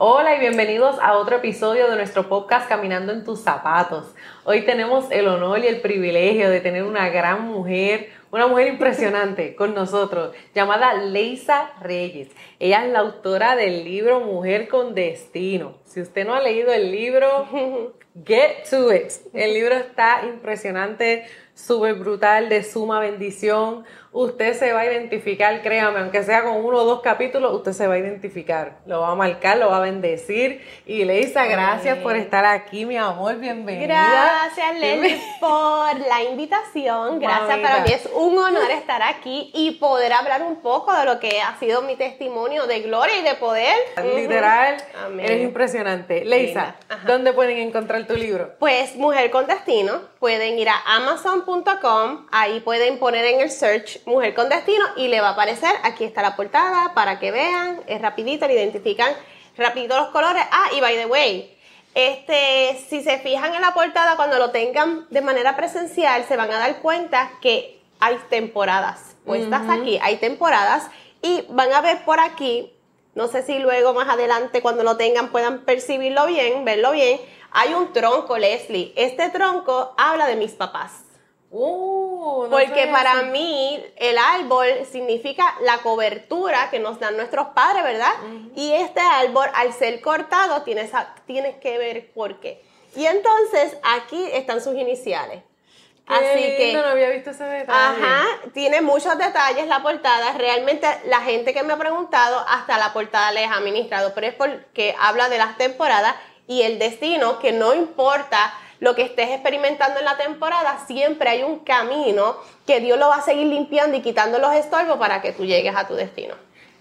Hola y bienvenidos a otro episodio de nuestro podcast Caminando en tus zapatos. Hoy tenemos el honor y el privilegio de tener una gran mujer, una mujer impresionante con nosotros, llamada Leisa Reyes. Ella es la autora del libro Mujer con Destino. Si usted no ha leído el libro, get to it. El libro está impresionante, súper brutal, de suma bendición usted se va a identificar, créame, aunque sea con uno o dos capítulos, usted se va a identificar, lo va a marcar, lo va a bendecir. Y Leisa, gracias por estar aquí, mi amor, bienvenida. Gracias, Leslie, por la invitación. Gracias, para mí es un honor estar aquí y poder hablar un poco de lo que ha sido mi testimonio de gloria y de poder. Literal, eres impresionante. Leisa, ¿dónde pueden encontrar tu libro? Pues Mujer con Destino, pueden ir a amazon.com, ahí pueden poner en el search Mujer con Destino y le va a aparecer, aquí está la portada para que vean, es rapidito, le identifican rapidito los colores. Ah, y by the way, este, si se fijan en la portada cuando lo tengan de manera presencial, se van a dar cuenta que hay temporadas puestas aquí, hay temporadas y van a ver por aquí, no sé si luego más adelante cuando lo tengan puedan percibirlo bien, verlo bien, hay un tronco, Leslie. Este tronco habla de mis papás. Uh, Porque para mí el árbol significa la cobertura que nos dan nuestros padres, ¿verdad? Y este árbol, al ser cortado, tienes, tienes que ver por qué. Y entonces aquí están sus iniciales. Así que no había visto ese detalle. Ajá, tiene muchos detalles la portada. Realmente la gente que me ha preguntado hasta la portada les ha administrado, pero es porque habla de las temporadas y el destino que no importa lo que estés experimentando en la temporada, siempre hay un camino que Dios lo va a seguir limpiando y quitando los estorbos para que tú llegues a tu destino.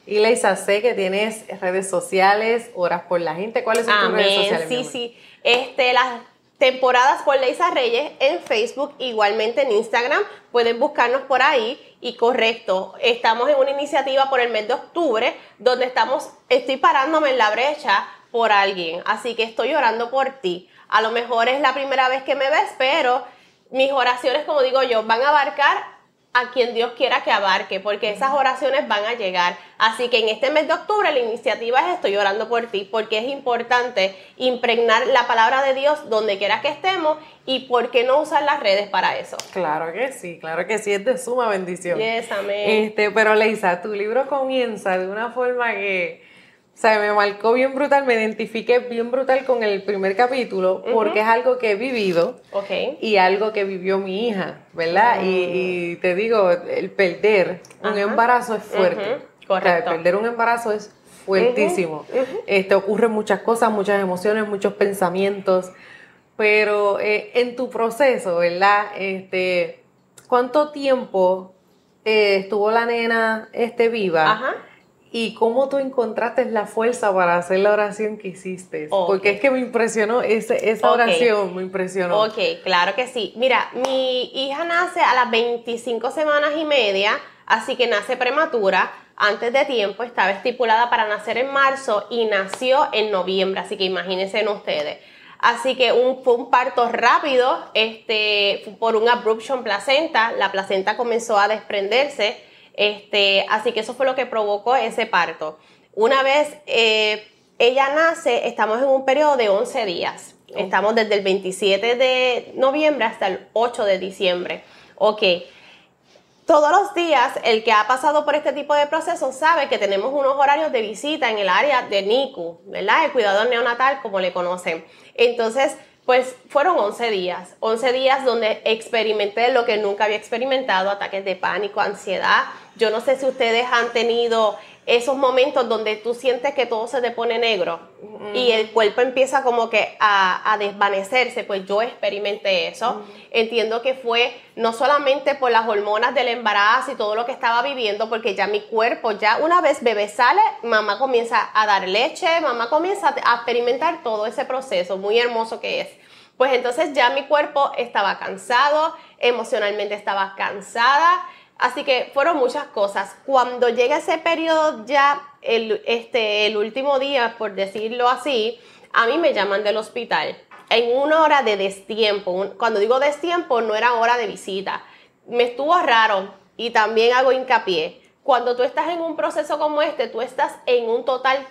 Y Leisa, sé que tienes redes sociales, horas por la gente. ¿Cuáles son tus redes sociales? Sí, sí. Este, las temporadas por Leisa Reyes en Facebook, igualmente en Instagram. Pueden buscarnos por ahí. Y correcto, estamos en una iniciativa por el mes de octubre donde estamos, estoy parándome en la brecha por alguien. Así que estoy orando por ti. A lo mejor es la primera vez que me ves, pero mis oraciones, como digo yo, van a abarcar a quien Dios quiera que abarque, porque esas oraciones van a llegar. Así que en este mes de octubre la iniciativa es Estoy orando por ti, porque es importante impregnar la palabra de Dios donde quiera que estemos y por qué no usar las redes para eso. Claro que sí, claro que sí, es de suma bendición. Yes, amén. Este, pero Leisa, tu libro comienza de una forma que o sea, me marcó bien brutal, me identifiqué bien brutal con el primer capítulo porque es algo que he vivido y algo que vivió mi hija, ¿verdad? Y, te digo, el perder un embarazo es fuerte. Correcto. perder un embarazo es fuertísimo. Este, ocurren muchas cosas, muchas emociones, muchos pensamientos, pero eh, en tu proceso, ¿verdad? Este, ¿Cuánto tiempo eh, estuvo la nena este, viva? Ajá ¿Y cómo tú encontraste la fuerza para hacer la oración que hiciste? Porque es que me impresionó esa oración, me impresionó. Ok, claro que sí. Mira, mi hija nace a las 25 semanas y media, así que nace prematura, antes de tiempo, estaba estipulada para nacer en marzo y nació en noviembre, así que imagínense en ustedes. Así que un, fue un parto rápido, este, por un abruption placenta, la placenta comenzó a desprenderse este, así que eso fue lo que provocó ese parto. Una vez eh, ella nace, estamos en un periodo de 11 días. Estamos desde el 27 de noviembre hasta el 8 de diciembre. Ok. Todos los días, el que ha pasado por este tipo de proceso sabe que tenemos unos horarios de visita en el área de NICU, ¿verdad? El cuidador neonatal, como le conocen. Entonces, pues fueron 11 días, 11 días donde experimenté lo que nunca había experimentado, ataques de pánico, ansiedad. Yo no sé si ustedes han tenido esos momentos donde tú sientes que todo se te pone negro y el cuerpo empieza como que a, desvanecerse, pues yo experimenté eso. Entiendo que fue no solamente por las hormonas del embarazo y todo lo que estaba viviendo, porque ya mi cuerpo, ya una vez bebé sale, mamá comienza a dar leche, mamá comienza a experimentar todo ese proceso muy hermoso que es. Pues entonces ya mi cuerpo estaba cansado, emocionalmente estaba cansada, Así que fueron muchas cosas. Cuando llega ese periodo ya, el, este, el último día, por decirlo así, a mí me llaman del hospital en una hora de destiempo. Cuando digo destiempo, no era hora de visita. Me estuvo raro y también hago hincapié. Cuando tú estás en un proceso como este, tú estás en un total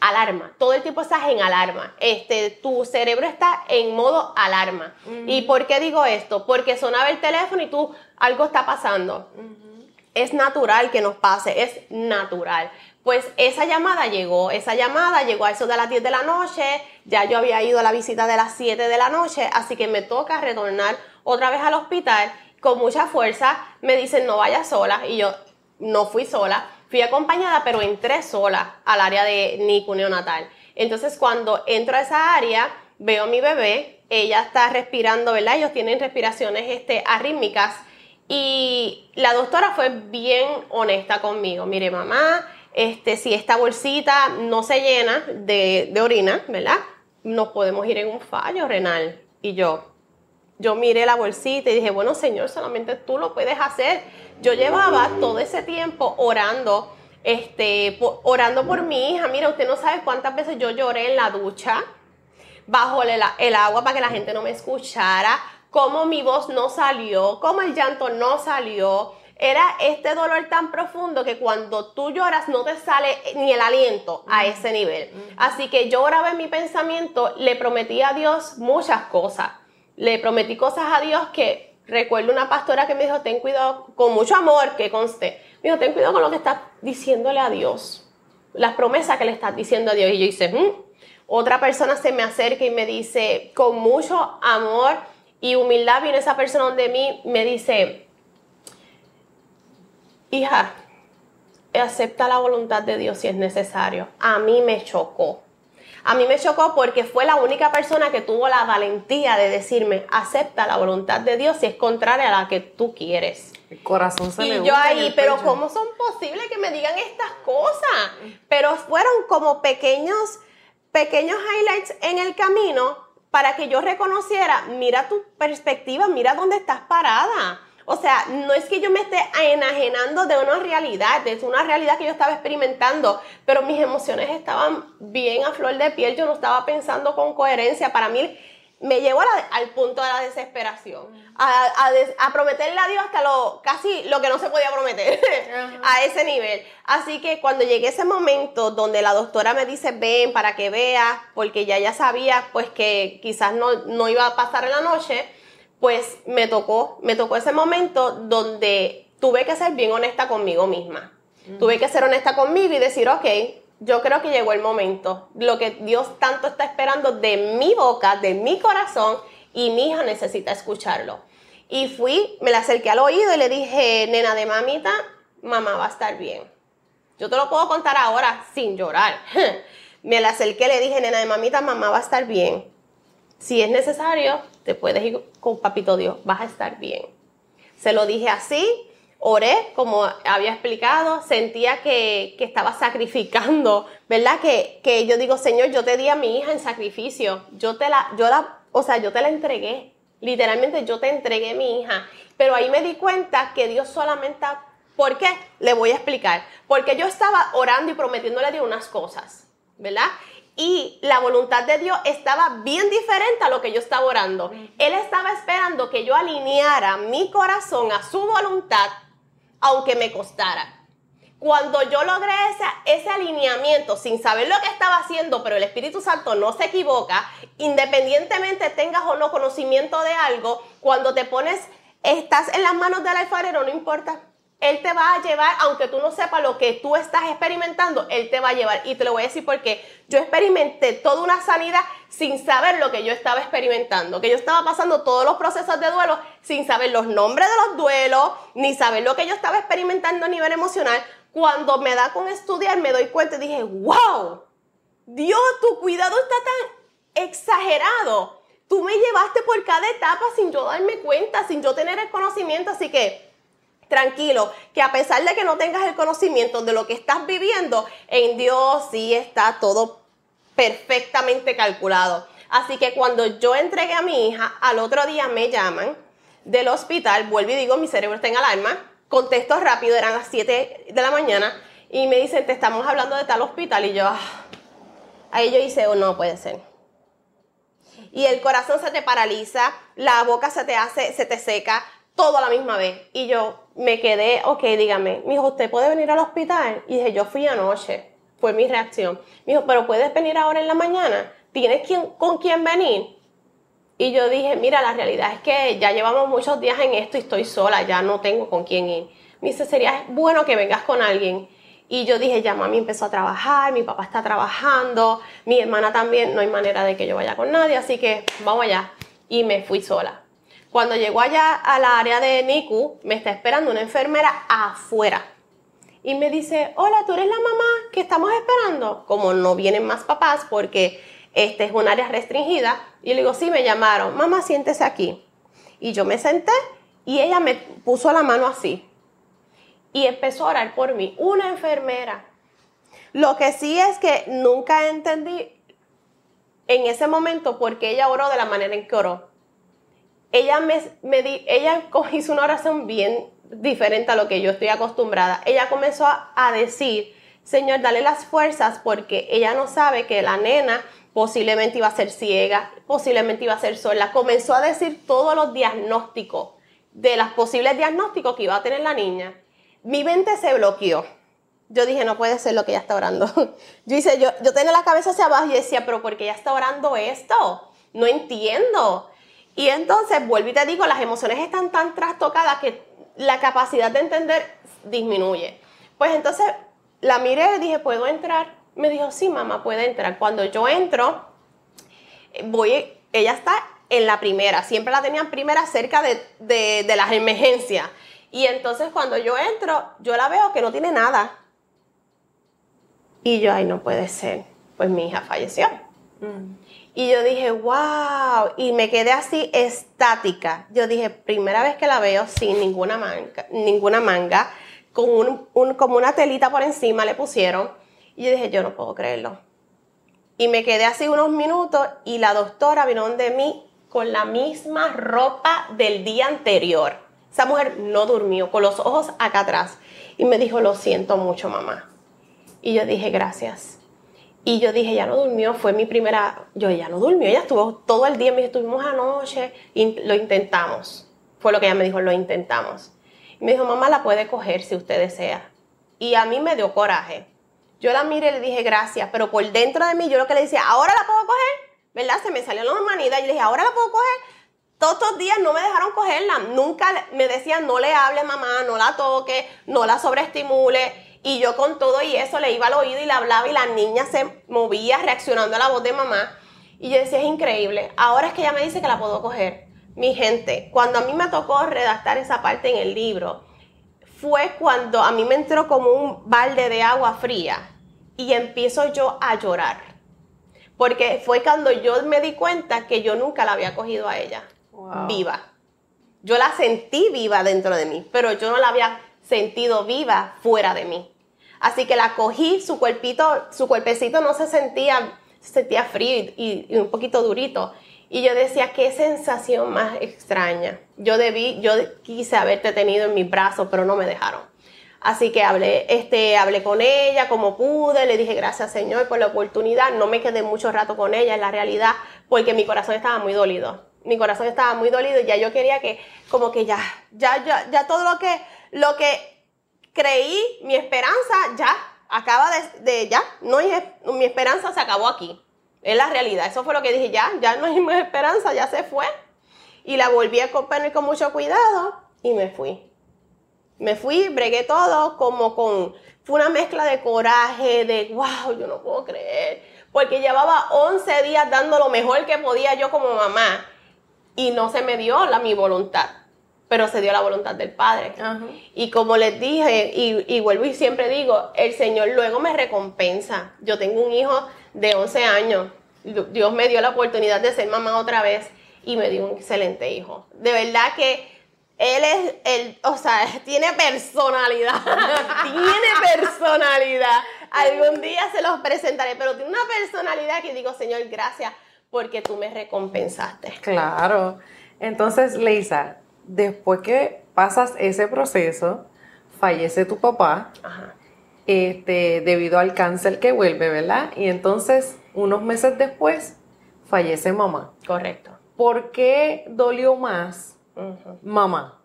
alarma. Todo el tiempo estás en alarma. Este, tu cerebro está en modo alarma. ¿Y por qué digo esto? Porque sonaba el teléfono y tú, algo está pasando. Es natural que nos pase, es natural. Pues esa llamada llegó, esa llamada llegó a eso de las 10 de la noche, ya yo había ido a la visita de las 7 de la noche, así que me toca retornar otra vez al hospital con mucha fuerza. Me dicen, no vayas sola, y yo no fui sola, fui acompañada, pero entré sola al área de NICU neonatal. Entonces cuando entro a esa área, veo a mi bebé, ella está respirando, ¿verdad? Ellos tienen respiraciones este, arrítmicas. Y la doctora fue bien honesta conmigo. Mire, mamá, este, si esta bolsita no se llena de, de orina, ¿verdad? Nos podemos ir en un fallo renal. Y yo, yo miré la bolsita y dije, bueno, Señor, solamente tú lo puedes hacer. Yo llevaba todo ese tiempo orando, este, orando por mi hija. Mira, usted no sabe cuántas veces yo lloré en la ducha, bajo el, el agua para que la gente no me escuchara, cómo mi voz no salió, cómo el llanto no salió era este dolor tan profundo que cuando tú lloras no te sale ni el aliento a ese nivel. Así que yo oraba en mi pensamiento, le prometí a Dios muchas cosas. Le prometí cosas a Dios que recuerdo una pastora que me dijo, ten cuidado, con mucho amor que conste, me dijo, ten cuidado con lo que estás diciéndole a Dios, las promesas que le estás diciendo a Dios. Y yo hice, mm". otra persona se me acerca y me dice, con mucho amor y humildad viene esa persona donde mí, me dice, hija, acepta la voluntad de Dios si es necesario. A mí me chocó. A mí me chocó porque fue la única persona que tuvo la valentía de decirme, acepta la voluntad de Dios si es contraria a la que tú quieres. El corazón se y yo ahí, pero ¿cómo son posibles que me digan estas cosas? Pero fueron como pequeños, pequeños highlights en el camino para que yo reconociera, mira tu perspectiva, mira dónde estás parada. O sea, no es que yo me esté enajenando de una realidad, es una realidad que yo estaba experimentando, pero mis emociones estaban bien a flor de piel, yo no estaba pensando con coherencia. Para mí me llevó al punto de la desesperación, a, prometerle a Dios hasta lo casi lo que no se podía prometer, a ese nivel. Así que cuando llegué a ese momento donde la doctora me dice, ven para que veas, porque ya ya sabía pues que quizás no, no iba a pasar en la noche, pues me tocó, me tocó ese momento donde tuve que ser bien honesta conmigo misma. Tuve que ser honesta conmigo y decir, ok, yo creo que llegó el momento, lo que Dios tanto está esperando de mi boca, de mi corazón, y mi hija necesita escucharlo. Y fui, me la acerqué al oído y le dije, nena de mamita, mamá va a estar bien. Yo te lo puedo contar ahora sin llorar. me la acerqué, le dije, nena de mamita, mamá va a estar bien. Si es necesario, te puedes ir con papito Dios, vas a estar bien. Se lo dije así, oré, como había explicado, sentía que, estaba sacrificando, ¿verdad? Que, que, yo digo, Señor, yo te di a mi hija en sacrificio, yo te la, yo la, o sea, yo te la entregué, literalmente yo te entregué a mi hija, pero ahí me di cuenta que Dios solamente, ¿por qué? Le voy a explicar, porque yo estaba orando y prometiéndole de unas cosas, ¿verdad? Y la voluntad de Dios estaba bien diferente a lo que yo estaba orando. Él estaba esperando que yo alineara mi corazón a su voluntad, aunque me costara. Cuando yo logré ese, ese alineamiento sin saber lo que estaba haciendo, pero el Espíritu Santo no se equivoca, independientemente tengas o no conocimiento de algo, cuando te pones, estás en las manos del alfarero, no importa él te va a llevar, aunque tú no sepas lo que tú estás experimentando, Él te va a llevar. Y te lo voy a decir porque yo experimenté toda una sanidad sin saber lo que yo estaba experimentando, que yo estaba pasando todos los procesos de duelo sin saber los nombres de los duelos, ni saber lo que yo estaba experimentando a nivel emocional. Cuando me da con estudiar, me doy cuenta y dije, wow, Dios, tu cuidado está tan exagerado. Tú me llevaste por cada etapa sin yo darme cuenta, sin yo tener el conocimiento, así que tranquilo, que a pesar de que no tengas el conocimiento de lo que estás viviendo, en Dios sí está todo perfectamente calculado. Así que cuando yo entregué a mi hija, al otro día me llaman del hospital, vuelvo y digo, mi cerebro está en alarma, contesto rápido, eran las 7 de la mañana, y me dicen, te estamos hablando de tal hospital, y yo, ah, ahí yo hice, oh, no puede ser. Y el corazón se te paraliza, la boca se te hace, se te seca, todo a la misma vez. Y yo me quedé, ok, dígame, mi hijo, ¿usted puede venir al hospital? Y dije, yo fui anoche. fue mi reacción. Me dijo, pero puedes venir ahora en la mañana, ¿tienes con quién venir? Y yo dije, mira, la realidad es que ya llevamos muchos días en esto y estoy sola, ya no tengo con quién ir. Me dice, sería bueno que vengas con alguien. Y yo dije, ya mami empezó a trabajar, mi papá está trabajando, mi hermana también, no hay manera de que yo vaya con nadie, así que vamos allá. Y me fui sola. Cuando llegó allá a la área de NICU, me está esperando una enfermera afuera. Y me dice, hola, ¿tú eres la mamá que estamos esperando? Como no vienen más papás porque este es un área restringida. Y le digo, sí, me llamaron, mamá, siéntese aquí. Y yo me senté y ella me puso la mano así y empezó a orar por mí, una enfermera. Lo que sí es que nunca entendí en ese momento por qué ella oró de la manera en que oró. Ella, me, ella hizo una oración bien diferente a lo que yo estoy acostumbrada. Ella comenzó a, decir, Señor, dale las fuerzas porque ella no sabe que la nena posiblemente iba a ser ciega, posiblemente iba a ser sola. Comenzó a decir todos los diagnósticos de los posibles diagnósticos que iba a tener la niña mi mente se bloqueó. Yo dije, no puede ser lo que ella está orando. Yo hice, yo, yo tenía la cabeza hacia abajo y decía, pero ¿por qué ella está orando esto? No entiendo. Y entonces, vuelvo y te digo, las emociones están tan trastocadas que la capacidad de entender disminuye. Pues entonces la miré y dije, ¿puedo entrar? Me dijo, sí, mamá, puede entrar. Cuando yo entro, voy, ella está en la primera, siempre la tenían primera cerca de, de, las emergencias. Y entonces cuando yo entro, yo la veo que no tiene nada. Y yo, ay, no puede ser. Pues mi hija falleció. Mm. Y yo dije, wow. Y me quedé así estática. Yo dije, primera vez que la veo sin ninguna manga, ninguna manga con un, como una telita por encima le pusieron. Y yo dije, yo no puedo creerlo. Y me quedé así unos minutos y la doctora vino de mí con la misma ropa del día anterior. Esa mujer no durmió, con los ojos acá atrás. Y me dijo, lo siento mucho, mamá. Y yo dije, gracias. Y yo dije, ya no durmió, fue mi primera, yo ya no durmió, ella estuvo todo el día, me estuvimos anoche y lo intentamos. Fue lo que ella me dijo, lo intentamos. Y me dijo, mamá la puede coger si usted desea. Y a mí me dio coraje. Yo la miré y le dije, gracias, pero por dentro de mí yo lo que le decía, ahora la puedo coger, ¿verdad? Se me salió la humanidad y le dije, ahora la puedo coger todos estos días no me dejaron cogerla. Nunca me decían, no le hable mamá, no la toque, no la sobreestimule. Y yo con todo y eso le iba al oído y le hablaba y la niña se movía reaccionando a la voz de mamá. Y yo decía, es increíble. Ahora es que ella me dice que la puedo coger. Mi gente, cuando a mí me tocó redactar esa parte en el libro, fue cuando a mí me entró como un balde de agua fría y empiezo yo a llorar. Porque fue cuando yo me di cuenta que yo nunca la había cogido a ella viva. Yo la sentí viva dentro de mí, pero yo no la había sentido viva fuera de mí. Así que la cogí, su cuerpito, su cuerpecito no se sentía, se sentía frío y, un poquito durito. Y yo decía, qué sensación más extraña. Yo debí, yo quise haberte tenido en mis brazos, pero no me dejaron. Así que hablé, este, hablé con ella como pude, le dije gracias Señor por la oportunidad. No me quedé mucho rato con ella en la realidad, porque mi corazón estaba muy dolido mi corazón estaba muy dolido y ya yo quería que, como que ya, ya, ya, ya todo lo que, lo que creí, mi esperanza ya acaba de, ya, no mi esperanza se acabó aquí. Es la realidad. Eso fue lo que dije, ya, ya no hay más esperanza, ya se fue. Y la volví a comprar con mucho cuidado y me fui. Me fui, bregué todo como con, fue una mezcla de coraje, de, wow, yo no puedo creer. Porque llevaba 11 días dando lo mejor que podía yo como mamá y no se me dio la mi voluntad, pero se dio la voluntad del Padre. Y como les dije, y, vuelvo y siempre digo, el Señor luego me recompensa. Yo tengo un hijo de 11 años, Dios me dio la oportunidad de ser mamá otra vez y me dio un excelente hijo. De verdad que él es, el, o sea, tiene personalidad, tiene personalidad. Algún día se los presentaré, pero tiene una personalidad que digo, Señor, gracias porque tú me recompensaste. Claro. Entonces, Leisa, después que pasas ese proceso, fallece tu papá, Este, debido al cáncer que vuelve, ¿verdad? Y entonces, unos meses después, fallece mamá. Correcto. ¿Por qué dolió más mamá?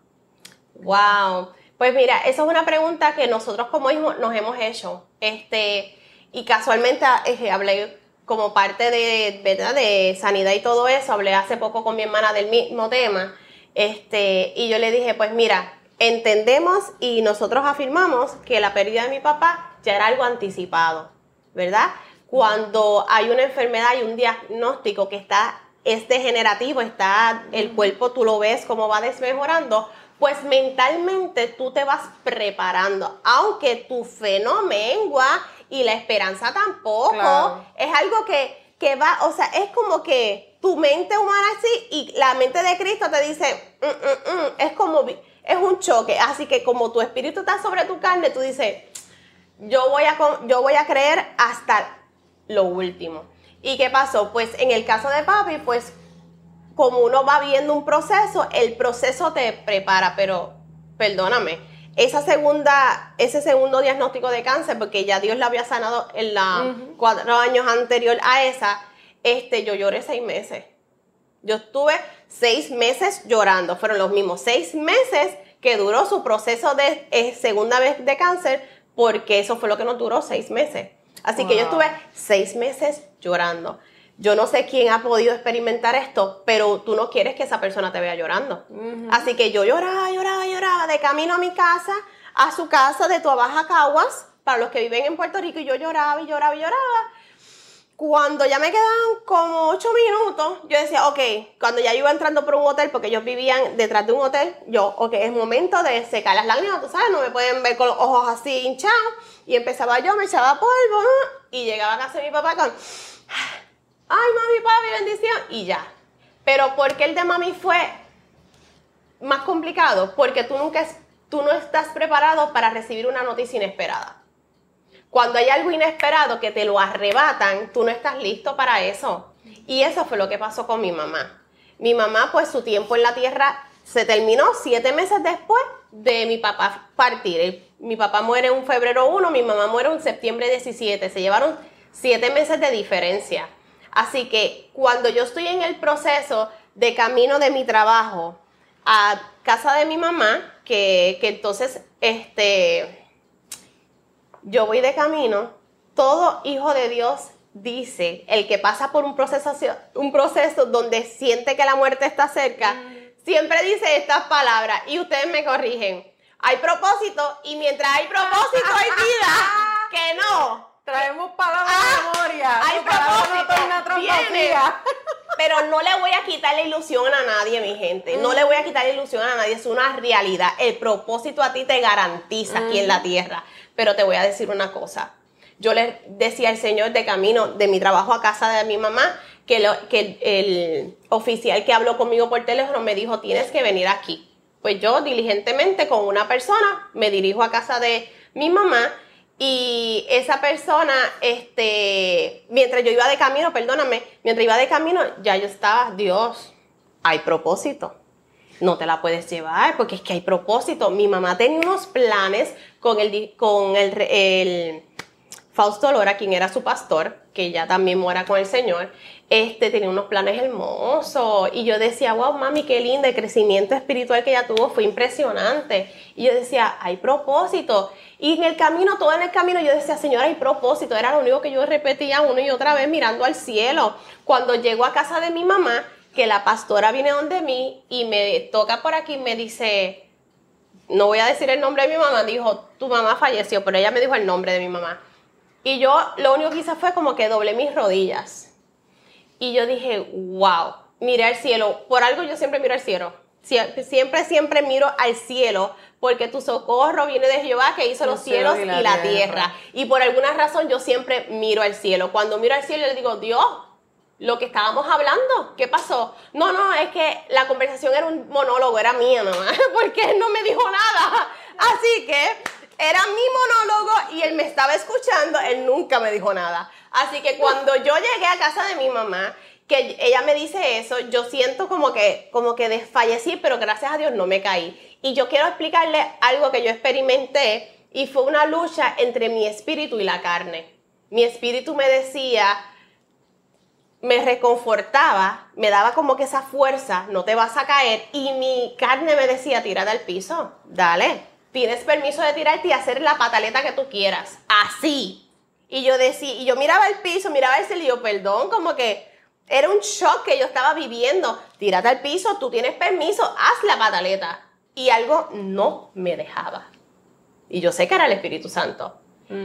Wow. Pues mira, esa es una pregunta que nosotros como hijos nos hemos hecho. Este, Y casualmente eh, hablé como parte de, ¿verdad? de sanidad y todo eso, hablé hace poco con mi hermana del mismo tema, este, y yo le dije, pues mira, entendemos y nosotros afirmamos que la pérdida de mi papá ya era algo anticipado, ¿verdad? Cuando hay una enfermedad y un diagnóstico que está es degenerativo, está el cuerpo, tú lo ves cómo va desmejorando, pues mentalmente tú te vas preparando, aunque tu fe no mengua y la esperanza tampoco, es algo que, que, va, o sea, es como que tu mente humana así y la mente de Cristo te dice, mm, mm, mm", es como, es un choque, así que como tu espíritu está sobre tu carne, tú dices, yo voy a, yo voy a creer hasta lo último. ¿Y qué pasó? Pues en el caso de papi, pues como uno va viendo un proceso, el proceso te prepara, pero perdóname, esa segunda, ese segundo diagnóstico de cáncer, porque ya Dios la había sanado en los cuatro años anterior a esa, este, yo lloré seis meses. Yo estuve seis meses llorando. Fueron los mismos seis meses que duró su proceso de eh, segunda vez de cáncer, porque eso fue lo que nos duró seis meses. Así que yo estuve seis meses llorando. Yo no sé quién ha podido experimentar esto, pero tú no quieres que esa persona te vea llorando. Así que yo lloraba, lloraba, lloraba de camino a mi casa, a su casa de Tuabaja Caguas, para los que viven en Puerto Rico, y yo lloraba y lloraba y lloraba. Cuando ya me quedaban como ocho minutos, yo decía, ok, cuando ya iba entrando por un hotel, porque ellos vivían detrás de un hotel, yo, ok, es momento de secar las lágrimas, tú sabes, no me pueden ver con los ojos así hinchados. Y empezaba yo, me echaba polvo, y llegaba a casa de mi papá con ay, mami, papi, bendición, y ya. Pero ¿por qué el de mami fue más complicado? Porque tú nunca, tú no estás preparado para recibir una noticia inesperada. Cuando hay algo inesperado que te lo arrebatan, tú no estás listo para eso. Y eso fue lo que pasó con mi mamá. Mi mamá, pues su tiempo en la tierra se terminó siete meses después de mi papá partir. mi papá muere en febrero 1, mi mamá muere en septiembre 17. Se llevaron siete meses de diferencia. Así que cuando yo estoy en el proceso de camino de mi trabajo a casa de mi mamá, que, entonces este, yo voy de camino, todo hijo de Dios dice, el que pasa por un proceso, un proceso donde siente que la muerte está cerca, mm. siempre dice estas palabras y ustedes me corrigen. Hay propósito y mientras hay propósito hay vida. Que no, Traemos palabras de ah, memoria. Hay propósito. Pero no le voy a quitar la ilusión a nadie, mi gente. No le voy a quitar la ilusión a nadie. Es una realidad. El propósito a ti te garantiza aquí en la tierra. Pero te voy a decir una cosa. Yo le decía al Señor de camino de mi trabajo a casa de mi mamá que, que el oficial que habló conmigo por teléfono me dijo, tienes que venir aquí. Pues yo diligentemente con una persona me dirijo a casa de mi mamá y esa persona, este, mientras yo iba de camino, perdóname, mientras iba de camino, ya yo estaba, Dios, hay propósito. No te la puedes llevar porque es que hay propósito. Mi mamá tenía unos planes con el, con el, el Fausto Lora, quien era su pastor, que ya también muera con el Señor, este, tenía unos planes hermosos. Y yo decía, wow, mami, qué linda, el crecimiento espiritual que ella tuvo fue impresionante. Y yo decía, hay propósito. Y en el camino, todo en el camino, yo decía, Señor, hay propósito. Era lo único que yo repetía una y otra vez mirando al cielo. Cuando llego a casa de mi mamá, que la pastora viene donde mí y me toca por aquí y me dice, no voy a decir el nombre de mi mamá, dijo, tu mamá falleció, pero ella me dijo el nombre de mi mamá. Y yo lo único que hice fue como que doblé mis rodillas. Y yo dije, wow, miré al cielo. Por algo yo siempre miro al cielo. Siempre, siempre miro al cielo porque tu socorro viene de Jehová que hizo los, cielos y la, tierra. Y por alguna razón yo siempre miro al cielo. Cuando miro al cielo le digo, Dios, lo que estábamos hablando, ¿qué pasó? No, no, es que la conversación era un monólogo, era mía nomás, porque él no me dijo nada. Así que era mi monólogo y él me estaba escuchando, él nunca me dijo nada. Así que cuando yo llegué a casa de mi mamá, que ella me dice eso, yo siento como que, como que desfallecí, pero gracias a Dios no me caí. Y yo quiero explicarle algo que yo experimenté y fue una lucha entre mi espíritu y la carne. Mi espíritu me decía, me reconfortaba, me daba como que esa fuerza, no te vas a caer, y mi carne me decía, tírate al piso, dale, tienes permiso de tirarte y hacer la pataleta que tú quieras. Así. Y yo decía, y yo miraba el piso, miraba el cielo y yo, perdón, como que era un shock que yo estaba viviendo. Tírate al piso, tú tienes permiso, haz la pataleta. Y algo no me dejaba. Y yo sé que era el Espíritu Santo.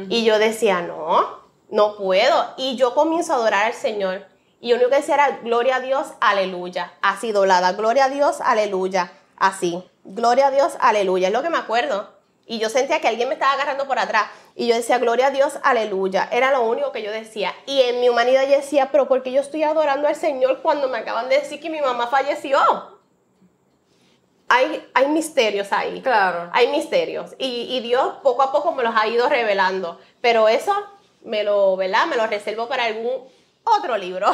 Y yo decía, no, no puedo. Y yo comienzo a adorar al Señor. Y yo único que decía era, gloria a Dios, aleluya. Así doblada, gloria a Dios, aleluya. Así, gloria a Dios, aleluya. Es lo que me acuerdo. Y yo sentía que alguien me estaba agarrando por atrás. Y yo decía, gloria a Dios, aleluya. Era lo único que yo decía. Y en mi humanidad yo decía, pero ¿por qué yo estoy adorando al Señor cuando me acaban de decir que mi mamá falleció? Hay, hay misterios ahí. Claro. Hay misterios. Y, y Dios poco a poco me los ha ido revelando. Pero eso me lo, ¿verdad? Me lo reservo para algún otro libro.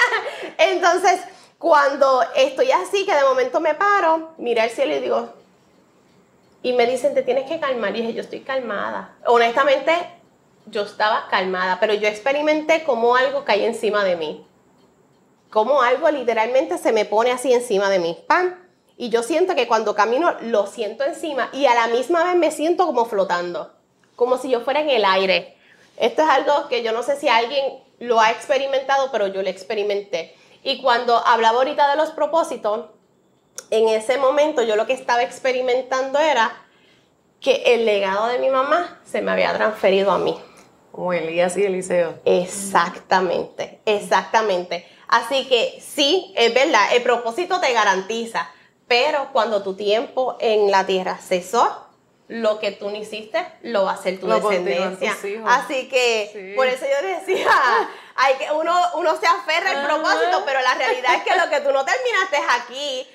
Entonces, cuando estoy así, que de momento me paro, mira al cielo y digo, y me dicen, te tienes que calmar. Y dije, yo estoy calmada. Honestamente, yo estaba calmada, pero yo experimenté como algo cae encima de mí. Como algo literalmente se me pone así encima de mí. ¡Pam! Y yo siento que cuando camino lo siento encima y a la misma vez me siento como flotando. Como si yo fuera en el aire. Esto es algo que yo no sé si alguien lo ha experimentado, pero yo lo experimenté. Y cuando hablaba ahorita de los propósitos, en ese momento yo lo que estaba experimentando era que el legado de mi mamá se me había transferido a mí. Como Elías y Eliseo. Exactamente, exactamente. Así que sí, es verdad, el propósito te garantiza, pero cuando tu tiempo en la tierra cesó, lo que tú no hiciste lo va a hacer tu descendencia. Así que por eso yo decía, hay que uno, uno se aferra al propósito, pero la realidad es que lo que tú no terminaste aquí,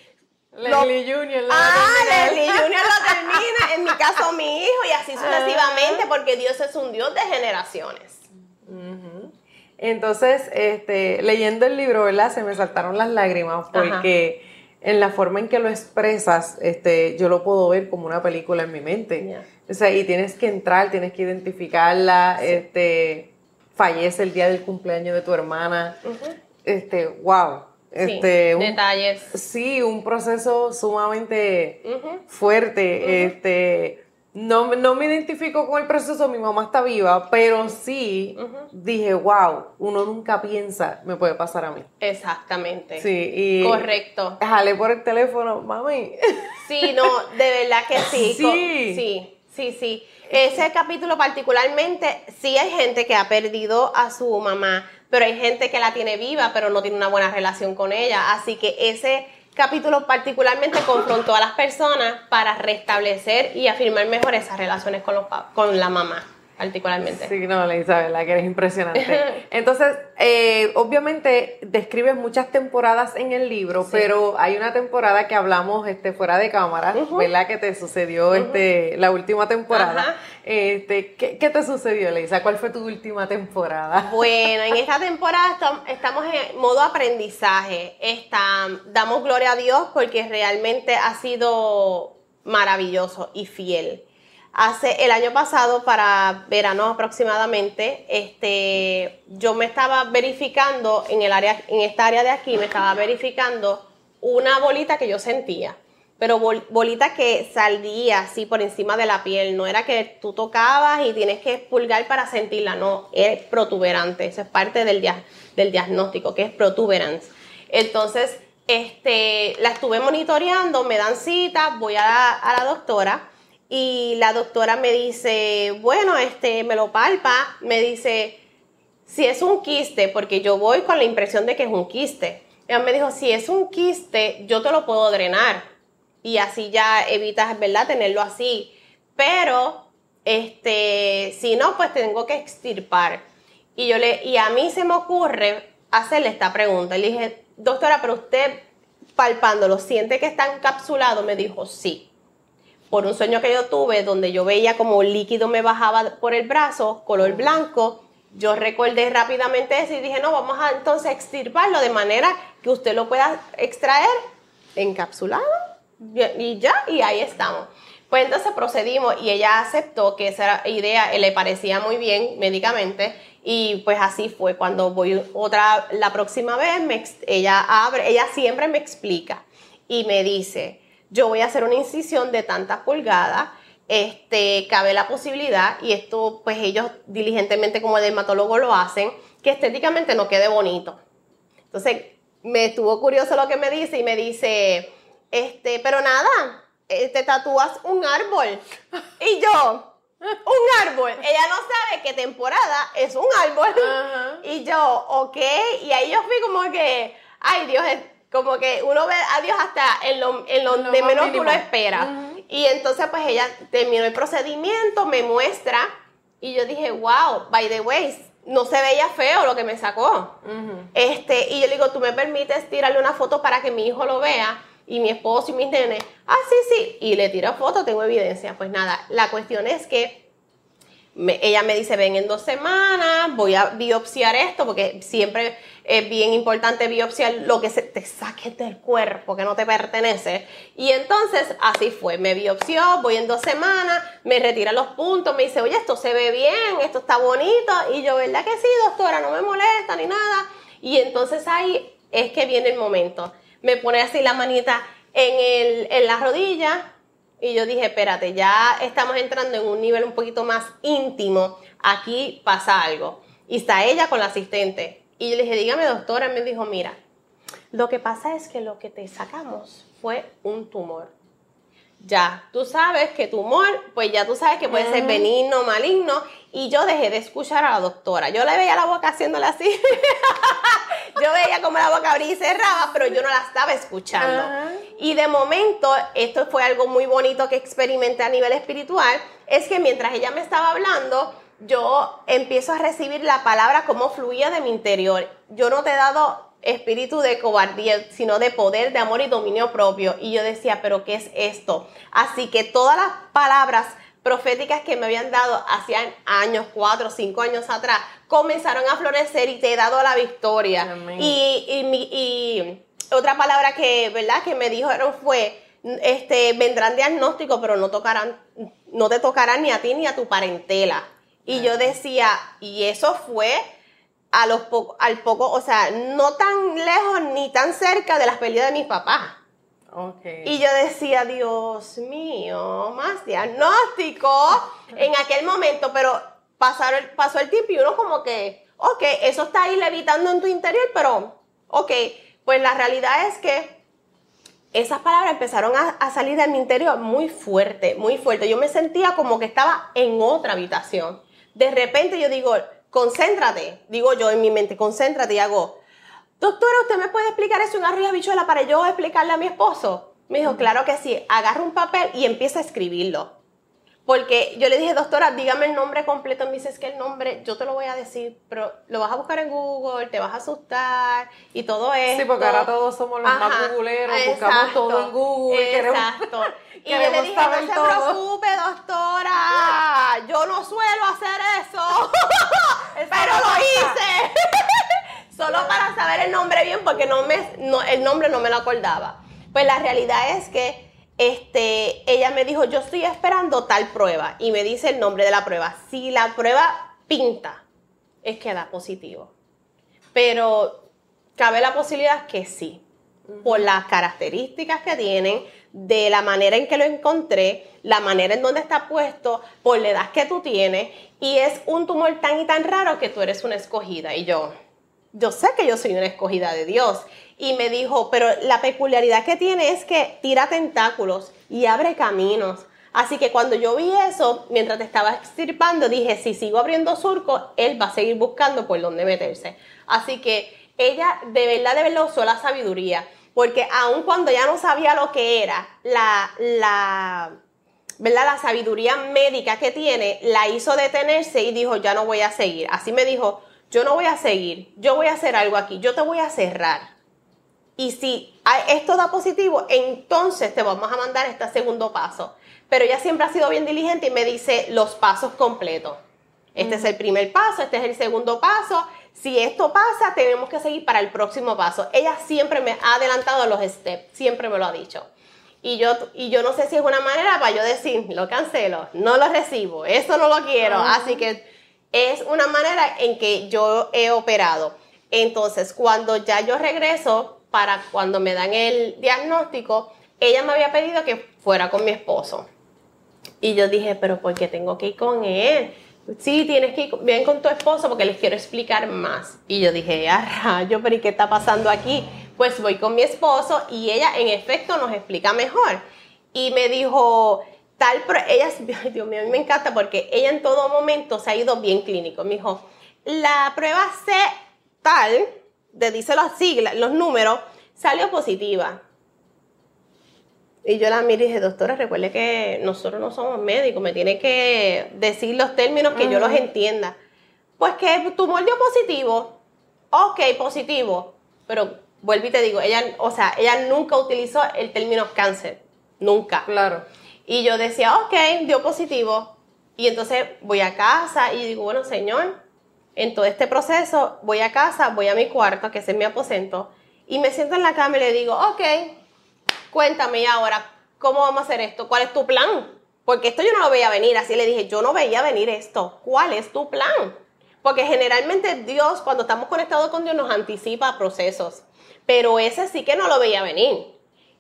Leslie Junior lo Ah, Leslie Junior lo termina, en mi caso mi hijo, y así sucesivamente, porque Dios es un Dios de generaciones. Entonces, este, leyendo el libro, ¿verdad? Se me saltaron las lágrimas porque en la forma en que lo expresas, este, yo lo puedo ver como una película en mi mente. O sea, y tienes que entrar, tienes que identificarla, este, fallece el día del cumpleaños de tu hermana. Este, wow este, detalles. Sí, un proceso sumamente fuerte. Este, no, no me identifico con el proceso, mi mamá está viva, pero sí dije, wow, uno nunca piensa, me puede pasar a mí. Exactamente. Sí, y. Correcto. Jale por el teléfono, mami. Sí, no, de verdad que sí. Sí. Sí, sí, sí. Ese capítulo particularmente, sí hay gente que ha perdido a su mamá pero hay gente que la tiene viva, pero no tiene una buena relación con ella. Así que ese capítulo particularmente confrontó a las personas para restablecer y afirmar mejor esas relaciones con, los, con la mamá particularmente. Sí, no, Isabel, que eres impresionante. Entonces, eh, obviamente describes muchas temporadas en el libro, pero hay una temporada que hablamos este, fuera de cámara, ¿verdad? Que te sucedió este, la última temporada. Este, ¿qué, te sucedió, Leisa? ¿Cuál fue tu última temporada? Bueno, en esta temporada estamos en modo aprendizaje. Está, damos gloria a Dios porque realmente ha sido maravilloso y fiel. Hace el año pasado, para verano aproximadamente, este, yo me estaba verificando en el área, en esta área de aquí, me estaba verificando una bolita que yo sentía, pero bolita que salía así por encima de la piel, no era que tú tocabas y tienes que pulgar para sentirla, no, es protuberante, eso es parte del, del diagnóstico, que es protuberance. Entonces, este, la estuve monitoreando, me dan cita, voy a a la doctora y la doctora me dice, bueno, este, me lo palpa, me dice, si es un quiste, porque yo voy con la impresión de que es un quiste. Ella me dijo, si es un quiste, yo te lo puedo drenar. Y así ya evitas, ¿verdad?, tenerlo así. Pero, este, si no, pues tengo que extirpar. Y yo le, y a mí se me ocurre hacerle esta pregunta. Le dije, doctora, pero usted palpándolo, ¿siente que está encapsulado? Me dijo, sí por un sueño que yo tuve donde yo veía como líquido me bajaba por el brazo, color blanco. Yo recordé rápidamente eso y dije, no, vamos a entonces extirparlo de manera que usted lo pueda extraer encapsulado y ya, y ahí estamos. Pues entonces procedimos y ella aceptó que esa idea le parecía muy bien médicamente y pues así fue. Cuando voy otra, la próxima vez, ella abre, ella siempre me explica y me dice, yo voy a hacer una incisión de tantas pulgadas este, cabe la posibilidad, y esto pues ellos diligentemente como dermatólogos lo hacen, que estéticamente no quede bonito. Entonces, me estuvo curioso lo que me dice y me dice, este, pero nada, eh, te tatúas un árbol. Y yo, un árbol. Ella no sabe qué temporada es un árbol. Y yo, ok. Y ahí yo fui como que, ay Dios, como que uno ve a Dios hasta en lo, en de menos que uno espera. Y entonces pues ella terminó el procedimiento, me muestra y yo dije, wow, by the way, no se veía feo lo que me sacó. este, y yo le digo, ¿tú me permites tirarle una foto para que mi hijo lo vea? Y mi esposo y mis nenes, ah, sí, sí. Y le tiro foto, tengo evidencia. Pues nada, la cuestión es que ella me dice, ven en dos semanas, voy a biopsiar esto, porque siempre es bien importante biopsiar lo que se te saque del cuerpo, que no te pertenece. Y entonces así fue, me biopsió, voy en dos semanas, me retira los puntos, me dice, oye, esto se ve bien, esto está bonito. Y yo, ¿verdad que sí, doctora? No me molesta ni nada. Y entonces ahí es que viene el momento. Me pone así la manita en, el, en la rodilla, y yo dije, espérate, ya estamos entrando en un nivel un poquito más íntimo, aquí pasa algo. Y está ella con la asistente. Y yo le dije, dígame doctora, me dijo, mira, lo que pasa es que lo que te sacamos fue un tumor. Ya, tú sabes que tumor, pues ya tú sabes que puede ser benigno, maligno, y yo dejé de escuchar a la doctora. Yo le veía la boca haciéndola así. yo veía como la boca abría y cerraba, pero yo no la estaba escuchando. Y de momento, esto fue algo muy bonito que experimenté a nivel espiritual, es que mientras ella me estaba hablando, yo empiezo a recibir la palabra como fluía de mi interior. Yo no te he dado espíritu de cobardía, sino de poder, de amor y dominio propio. Y yo decía, pero ¿qué es esto? Así que todas las palabras proféticas que me habían dado hacía años, cuatro, cinco años atrás, comenzaron a florecer y te he dado la victoria. Y, y, otra palabra que, ¿verdad? que me dijeron fue, este, vendrán diagnósticos, pero no tocarán, no te tocarán ni a ti ni a tu parentela. Y yo decía, y eso fue a los al poco, o sea, no tan lejos ni tan cerca de las peleas de mis papás. Y yo decía, Dios mío, más diagnóstico en aquel momento, pero pasaron, pasó el tiempo y uno como que, ok, eso está ahí levitando en tu interior, pero, ok, pues la realidad es que esas palabras empezaron a, a salir de mi interior muy fuerte, muy fuerte. Yo me sentía como que estaba en otra habitación. De repente yo digo, concéntrate, digo yo en mi mente, concéntrate y hago, doctora, ¿usted me puede explicar eso en arriba bichuela para yo explicarle a mi esposo? Me dijo, claro que sí, agarra un papel y empieza a escribirlo. Porque yo le dije, doctora, dígame el nombre completo. Me dice, es que el nombre, yo te lo voy a decir, pero lo vas a buscar en Google, te vas a asustar y todo eso. Sí, porque ahora todos somos los más googleros, buscamos todo en Google. Exacto. y yo le dije, no se preocupe, doctora, yo no suelo hacer eso, pero lo hice. Solo para saber el nombre bien, porque no me, el nombre no me lo acordaba. Pues la realidad es que este, ella me dijo, yo estoy esperando tal prueba y me dice el nombre de la prueba. Si la prueba pinta, es que da positivo. Pero cabe la posibilidad que sí, por las características que tienen, de la manera en que lo encontré, la manera en donde está puesto, por la edad que tú tienes, y es un tumor tan y tan raro que tú eres una escogida. Y yo, yo sé que yo soy una escogida de Dios. Y me dijo, pero la peculiaridad que tiene es que tira tentáculos y abre caminos. Así que cuando yo vi eso, mientras te estaba extirpando, dije, si sigo abriendo surcos, él va a seguir buscando por dónde meterse. Así que ella de verdad, de verdad usó la sabiduría. Porque aun cuando ya no sabía lo que era, la, la, ¿verdad? la sabiduría médica que tiene, la hizo detenerse y dijo, ya no voy a seguir. Así me dijo, yo no voy a seguir, yo voy a hacer algo aquí, yo te voy a cerrar. Y si esto da positivo, entonces te vamos a mandar este segundo paso. Pero ella siempre ha sido bien diligente y me dice los pasos completos. Este es el primer paso, este es el segundo paso. Si esto pasa, tenemos que seguir para el próximo paso. Ella siempre me ha adelantado los steps, siempre me lo ha dicho. Y yo, y yo no sé si es una manera para yo decir, lo cancelo, no lo recibo, eso no lo quiero. Así que es una manera en que yo he operado. Entonces, cuando ya yo regreso, para cuando me dan el diagnóstico, ella me había pedido que fuera con mi esposo. Y yo dije, pero ¿por qué tengo que ir con él? Sí, tienes que ir bien con tu esposo porque les quiero explicar más. Y yo dije, ah, rayo, pero ¿y qué está pasando aquí? Pues voy con mi esposo y ella en efecto nos explica mejor. Y me dijo, tal, ella, Dios mío, a mí me encanta porque ella en todo momento se ha ido bien clínico. Me dijo, la prueba C tal, de dice las siglas, los números, salió positiva. Y yo la miré y dije, doctora, recuerde que nosotros no somos médicos, me tiene que decir los términos que yo los entienda. Pues que tumor dio positivo. Ok, positivo. Pero vuelvo y te digo, ella, o sea, ella nunca utilizó el término cáncer. Nunca. Claro. Y yo decía, ok, dio positivo. Y entonces voy a casa y digo, bueno, señor, en todo este proceso voy a casa, voy a mi cuarto, que es mi aposento, y me siento en la cama y le digo, ok, cuéntame ahora, ¿cómo vamos a hacer esto? ¿Cuál es tu plan? Porque esto yo no lo veía venir, así le dije, yo no veía venir esto. ¿Cuál es tu plan? Porque generalmente Dios, cuando estamos conectados con Dios, nos anticipa procesos. Pero ese sí que no lo veía venir.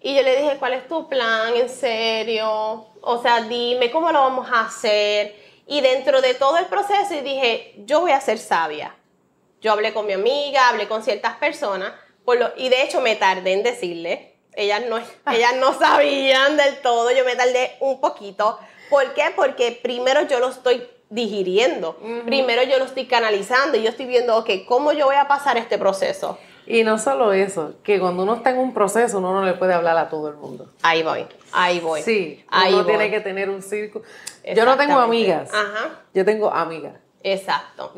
Y yo le dije, ¿cuál es tu plan? ¿En serio? O sea, dime cómo lo vamos a hacer. Y dentro de todo el proceso, dije, yo voy a ser sabia. Yo hablé con mi amiga, hablé con ciertas personas, por lo, y de hecho me tardé en decirle, ellas no, ellas no sabían del todo, yo me tardé un poquito. ¿Por qué? Porque primero yo lo estoy digiriendo, primero yo lo estoy canalizando y yo estoy viendo, ok, ¿cómo yo voy a pasar este proceso? Y no solo eso, que cuando uno está en un proceso, uno no le puede hablar a todo el mundo. Ahí voy, ahí voy. Sí, ahí uno tiene que tener un círculo. Yo no tengo amigas, Ajá. yo tengo amigas. Exacto,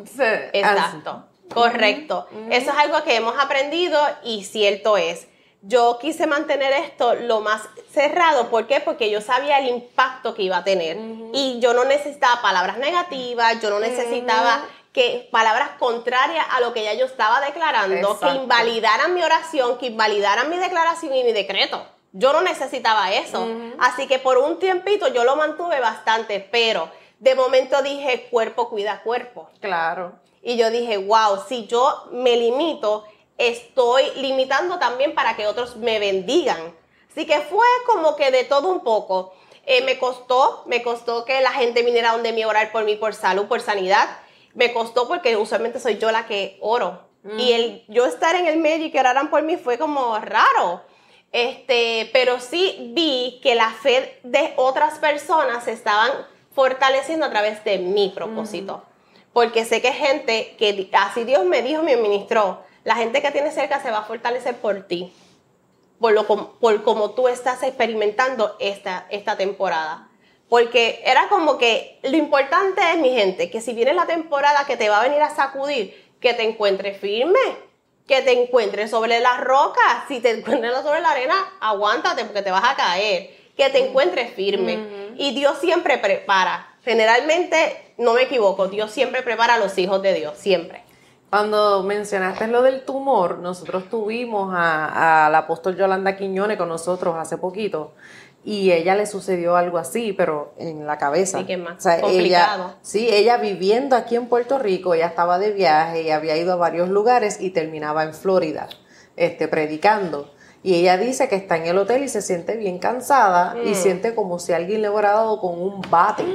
exacto, correcto. Eso es algo que hemos aprendido y cierto es yo quise mantener esto lo más cerrado. ¿Por qué? Porque yo sabía el impacto que iba a tener. Y yo no necesitaba palabras negativas, yo no necesitaba que palabras contrarias a lo que ya yo estaba declarando, que invalidaran mi oración, que invalidaran mi declaración y mi decreto. Yo no necesitaba eso. Así que por un tiempito yo lo mantuve bastante, pero de momento dije, cuerpo cuida cuerpo. Claro. Y yo dije, wow, si yo me limito, estoy limitando también para que otros me bendigan. Así que fue como que de todo un poco. Eh, me costó, me costó que la gente viniera donde mí a orar por mí, por salud, por sanidad. Me costó porque usualmente soy yo la que oro. Y el yo estar en el medio y que oraran por mí fue como raro. Este, pero sí vi que la fe de otras personas se estaban fortaleciendo a través de mi propósito. Porque sé que gente que así Dios me dijo, me ministró, la gente que tiene cerca se va a fortalecer por ti, por, lo, por como tú estás experimentando esta, esta temporada. Porque era como que lo importante es, mi gente, que si viene la temporada que te va a venir a sacudir, que te encuentres firme, que te encuentres sobre las rocas. Si te encuentres sobre la arena, aguántate porque te vas a caer. Que te encuentres firme. Y Dios siempre prepara. Generalmente, no me equivoco, Dios siempre prepara a los hijos de Dios, siempre. Cuando mencionaste lo del tumor, nosotros tuvimos a, la apóstol Yolanda Quiñones con nosotros hace poquito y ella le sucedió algo así, pero en la cabeza. Sí, que más complicado. sí, ella viviendo aquí en Puerto Rico, ella estaba de viaje y había ido a varios lugares y terminaba en Florida, este, predicando. Y ella dice que está en el hotel y se siente bien cansada y mm. siente como si alguien le hubiera dado con un bate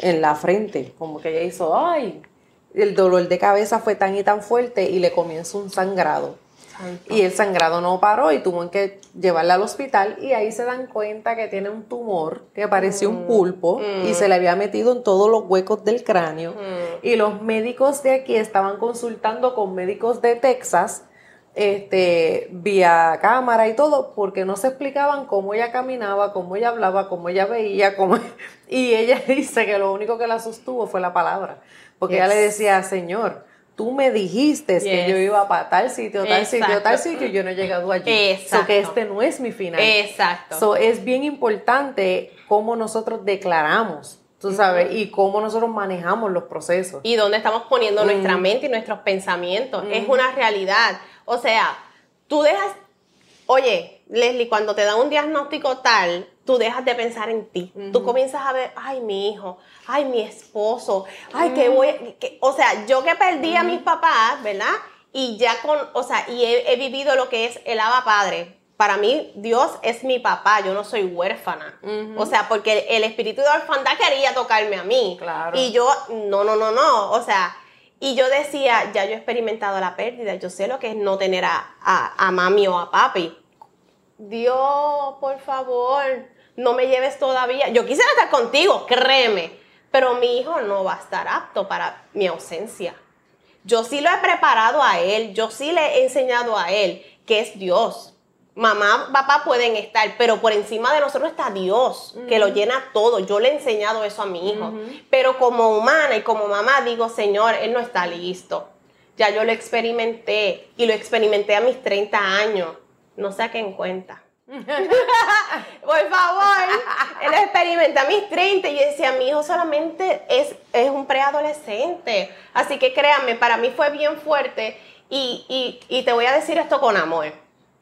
en la frente, como que ella hizo, ay, el dolor de cabeza fue tan y tan fuerte y le comienza un sangrado. Y el sangrado no paró y tuvo que llevarla al hospital y ahí se dan cuenta que tiene un tumor que parecía un mm, pulpo y mm. se le había metido en todos los huecos del cráneo. Mm. Y los médicos de aquí estaban consultando con médicos de Texas este, vía cámara y todo, porque no se explicaban cómo ella caminaba, cómo ella hablaba, cómo ella veía, cómo... y ella dice que lo único que la sostuvo fue la palabra. Porque ella le decía, Señor, tú me dijiste que yo iba para tal sitio, tal sitio, tal sitio, y yo no he llegado allí. Exacto. que este no es mi final. Exacto. So, es bien importante cómo nosotros declaramos, tú sabes, y cómo nosotros manejamos los procesos. Y dónde estamos poniendo nuestra mente y nuestros pensamientos. Es una realidad. O sea, tú dejas, oye, Leslie, cuando te da un diagnóstico tal, tú dejas de pensar en ti. Tú comienzas a ver, ay, mi hijo, ay, mi esposo, ay, que voy, o sea, yo que perdí a mis papás, ¿verdad? Y ya con, o sea, y he, vivido lo que es el Aba Padre. para mí Dios es mi papá, yo no soy huérfana. O sea, porque el, espíritu de orfandad quería tocarme a mí. Claro. Y yo, no, no, no, no. O sea, y yo decía, ya yo he experimentado la pérdida, yo sé lo que es no tener a, a, mami o a papi. Dios, por favor, no me lleves todavía. Yo quisiera estar contigo, créeme, pero mi hijo no va a estar apto para mi ausencia. Yo sí lo he preparado a él, yo sí le he enseñado a él que es Dios mamá, papá pueden estar, pero por encima de nosotros está Dios, que lo llena todo. Yo le he enseñado eso a mi hijo. Pero como humana y como mamá digo, Señor, Él no está listo. Ya yo lo experimenté y lo experimenté a mis 30 años. No en cuenta. por favor, él experimenté a mis 30 y decía, mi hijo solamente es, es un preadolescente. Así que créanme, para mí fue bien fuerte y, y te voy a decir esto con amor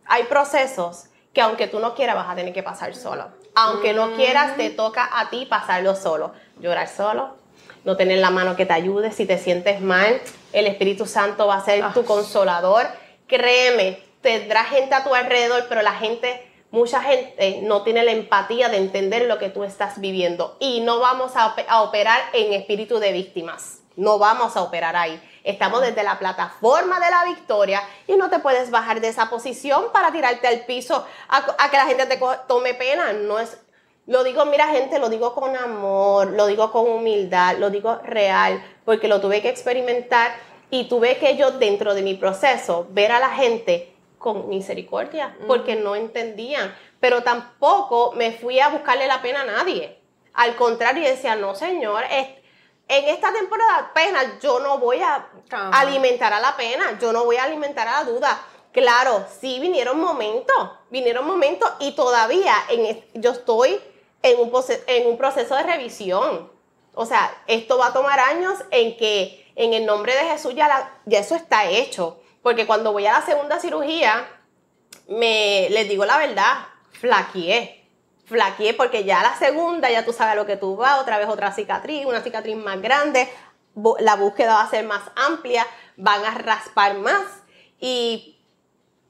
hay procesos que aunque tú no quieras vas a tener que pasar solo. Aunque no quieras, te toca a ti pasarlo solo. Llorar solo, no tener la mano que te ayude. Si te sientes mal, el Espíritu Santo va a ser tu ah. consolador. Créeme, tendrá gente a tu alrededor, pero la gente, mucha gente no tiene la empatía de entender lo que tú estás viviendo. Y no vamos a operar en espíritu de víctimas. No vamos a operar ahí. Estamos desde la plataforma de la victoria y no te puedes bajar de esa posición para tirarte al piso a, que la gente te tome pena. No es, lo digo, mira gente, lo digo con amor, lo digo con humildad, lo digo real, porque lo tuve que experimentar y tuve que yo dentro de mi proceso ver a la gente con misericordia, porque no entendían, pero tampoco me fui a buscarle la pena a nadie. Al contrario, decía, no, señor, es, en esta temporada pena yo no voy a alimentar a la pena, yo no voy a alimentar a la duda. Claro, sí vinieron momentos, vinieron momentos y todavía en, yo estoy en un, en un proceso de revisión. O sea, esto va a tomar años en que en el nombre de Jesús ya, ya eso está hecho. Porque cuando voy a la segunda cirugía, me, les digo la verdad, flaqueé. Flaqueé porque ya la segunda, ya tú sabes lo que tú vas, otra vez otra cicatriz, una cicatriz más grande, la búsqueda va a ser más amplia, van a raspar más. Y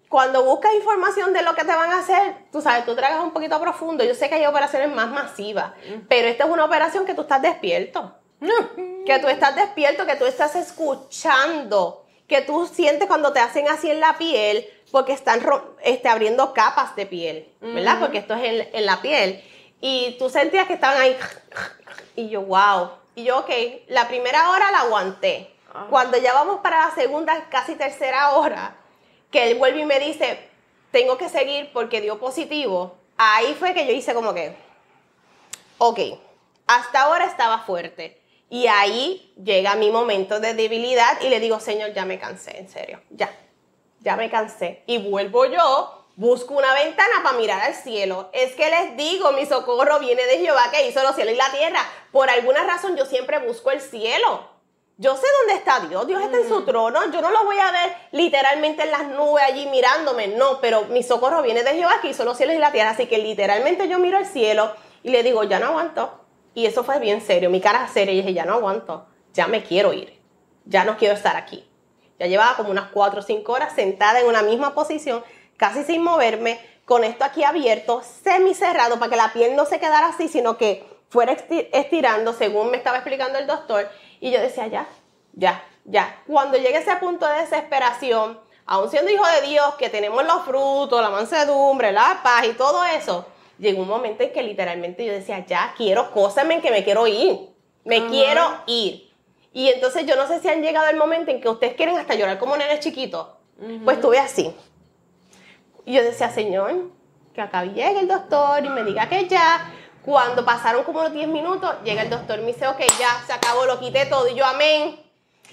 cuando buscas información de lo que te van a hacer, tú sabes, tú tragas un poquito profundo. Yo sé que hay operaciones más masivas, pero esta es una operación que tú estás despierto. que tú estás despierto, que tú estás escuchando, que tú sientes cuando te hacen así en la piel, porque están este, abriendo capas de piel, ¿verdad? Porque esto es en, la piel. Y tú sentías que estaban ahí, y yo, wow. Y yo, ok, la primera hora la aguanté. Ah. Cuando ya vamos para la segunda, casi tercera hora, que él vuelve y me dice, tengo que seguir porque dio positivo, ahí fue que yo hice como que, ok, hasta ahora estaba fuerte. Y ahí llega mi momento de debilidad y le digo, Señor, ya me cansé, en serio, ya, ya me cansé. Y vuelvo yo, busco una ventana para mirar al cielo. Es que les digo, mi socorro viene de Jehová que hizo los cielos y la tierra. Por alguna razón yo siempre busco el cielo. Yo sé dónde está Dios, Dios está en su mm. trono, yo no lo voy a ver literalmente en las nubes allí mirándome, no, pero mi socorro viene de Jehová que hizo los cielos y la tierra, así que literalmente yo miro al cielo y le digo, ya no aguanto. Y eso fue bien serio, mi cara seria y dije, ya no aguanto, ya me quiero ir, ya no quiero estar aquí. Ya llevaba como unas 4 o 5 horas sentada en una misma posición, casi sin moverme, con esto aquí abierto, semi cerrado, para que la piel no se quedara así, sino que fuera estirando, según me estaba explicando el doctor. Y yo decía, ya, ya, ya. Cuando llegue ese punto de desesperación, aún siendo hijo de Dios, que tenemos los frutos, la mansedumbre, la paz y todo eso, llegó un momento en que literalmente yo decía, ya, quiero, cósame que me quiero ir. Me quiero ir. Y entonces yo no sé si han llegado el momento en que ustedes quieren hasta llorar como nenes chiquitos. Pues estuve así. Y yo decía, Señor, que acá llegue el doctor y me diga que ya. Cuando pasaron como unos 10 minutos, llega el doctor y me dice, ok, ya, se acabó, lo quité todo. Y yo, amén.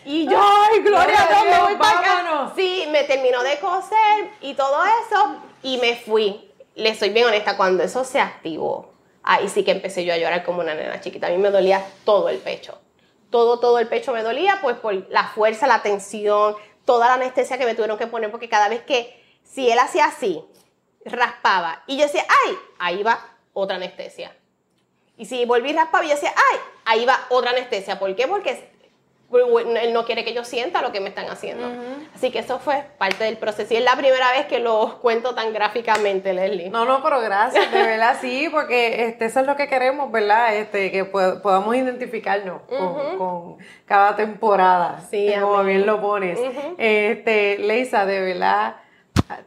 Y yo, ¡ay, gloria a Dios, me voy para acá! Sí, me terminó de coser y todo eso y me fui. Le soy bien honesta, cuando eso se activó, ahí sí que empecé yo a llorar como una nena chiquita. A mí me dolía todo el pecho todo, todo el pecho me dolía, pues por la fuerza, la tensión, toda la anestesia que me tuvieron que poner, porque cada vez que, si él hacía así, raspaba, y yo decía, ay, ahí va otra anestesia. Y si volví a raspar, yo decía, ay, ahí va otra anestesia. ¿Por qué? Porque él no quiere que yo sienta lo que me están haciendo. Así que eso fue parte del proceso. Y es la primera vez que lo cuento tan gráficamente, Leslie. No, no, pero gracias, de verdad, sí, porque este, eso es lo que queremos, ¿verdad? Este, que podamos identificarnos con, cada temporada. Sí, como bien lo pones. este, Leisa, de verdad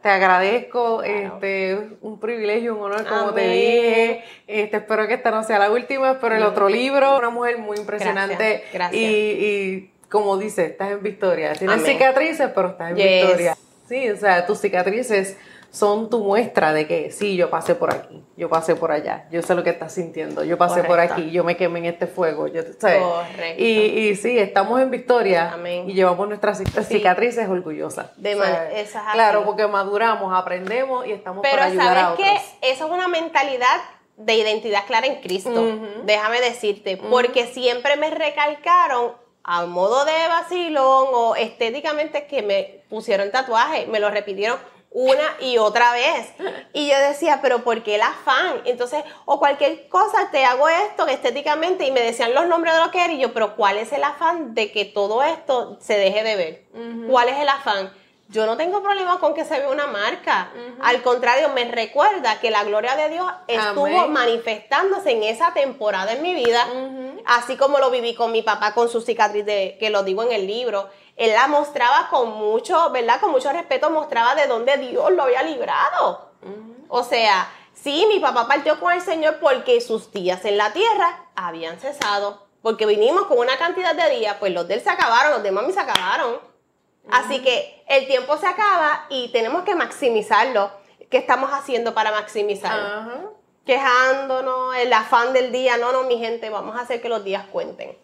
te agradezco, este, un privilegio, un honor, como te dije. Este, espero que esta no sea la última, espero el otro libro. Una mujer muy impresionante. Gracias, Y, como dice, estás en victoria. Tienes cicatrices, pero estás en victoria. Sí, o sea, tus cicatrices son tu muestra de que sí, yo pasé por aquí, yo pasé por allá, yo sé lo que estás sintiendo, yo pasé por aquí, yo me quemé en este fuego, yo, ¿sabes? Correcto. Y, y sí, estamos en victoria y llevamos nuestras cicatrices orgullosas. De Claro, porque maduramos, aprendemos y estamos para ayudar a otros. ¿sabes que Eso es una mentalidad de identidad clara en Cristo, déjame decirte, porque siempre me recalcaron a modo de vacilón o estéticamente que me pusieron tatuaje, me lo repitieron una y otra vez. Y yo decía, pero ¿por qué el afán? Entonces, o cualquier cosa, te hago esto estéticamente y me decían los nombres de lo que era y yo, pero ¿cuál es el afán de que todo esto se deje de ver? ¿Cuál es el afán? Yo no tengo problema con que se vea una marca. Al contrario, me recuerda que la gloria de Dios estuvo manifestándose en esa temporada en mi vida, así como lo viví con mi papá con su cicatriz de, que lo digo en el libro él la mostraba con mucho, ¿verdad? Con mucho respeto, mostraba de dónde Dios lo había librado. O sea, sí, mi papá partió con el Señor porque sus días en la tierra habían cesado. Porque vinimos con una cantidad de días, pues los de él se acabaron, los de mami se acabaron. Así que el tiempo se acaba y tenemos que maximizarlo. ¿Qué estamos haciendo para maximizarlo? Quejándonos, el afán del día. No, no, mi gente, vamos a hacer que los días cuenten.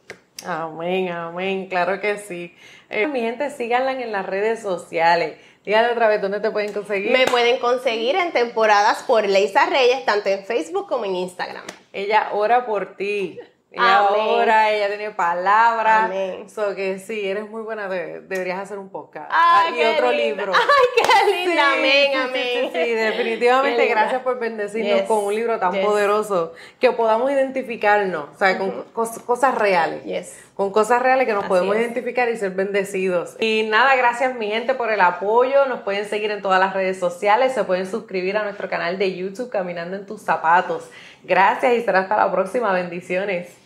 Amén, amén, claro que sí. Eh, mi gente, síganla en las redes sociales. Díganle otra vez dónde te pueden conseguir. Me pueden conseguir en temporadas por Leisa Reyes, tanto en Facebook como en Instagram. Ella ora por ti. Ella ahora, ella tiene palabras. Amén. So que sí, eres muy buena, deberías hacer un podcast. Ay, y otro libro. Ay, qué linda. amén, amén. Sí, definitivamente gracias por bendecirnos con un libro tan poderoso que podamos identificarnos, o sea, con cosas reales. Yes. Con cosas reales que nos podemos identificar y ser bendecidos. Y nada, gracias mi gente por el apoyo. Nos pueden seguir en todas las redes sociales, se pueden suscribir a nuestro canal de YouTube Caminando en tus zapatos. Gracias y será hasta la próxima. Bendiciones.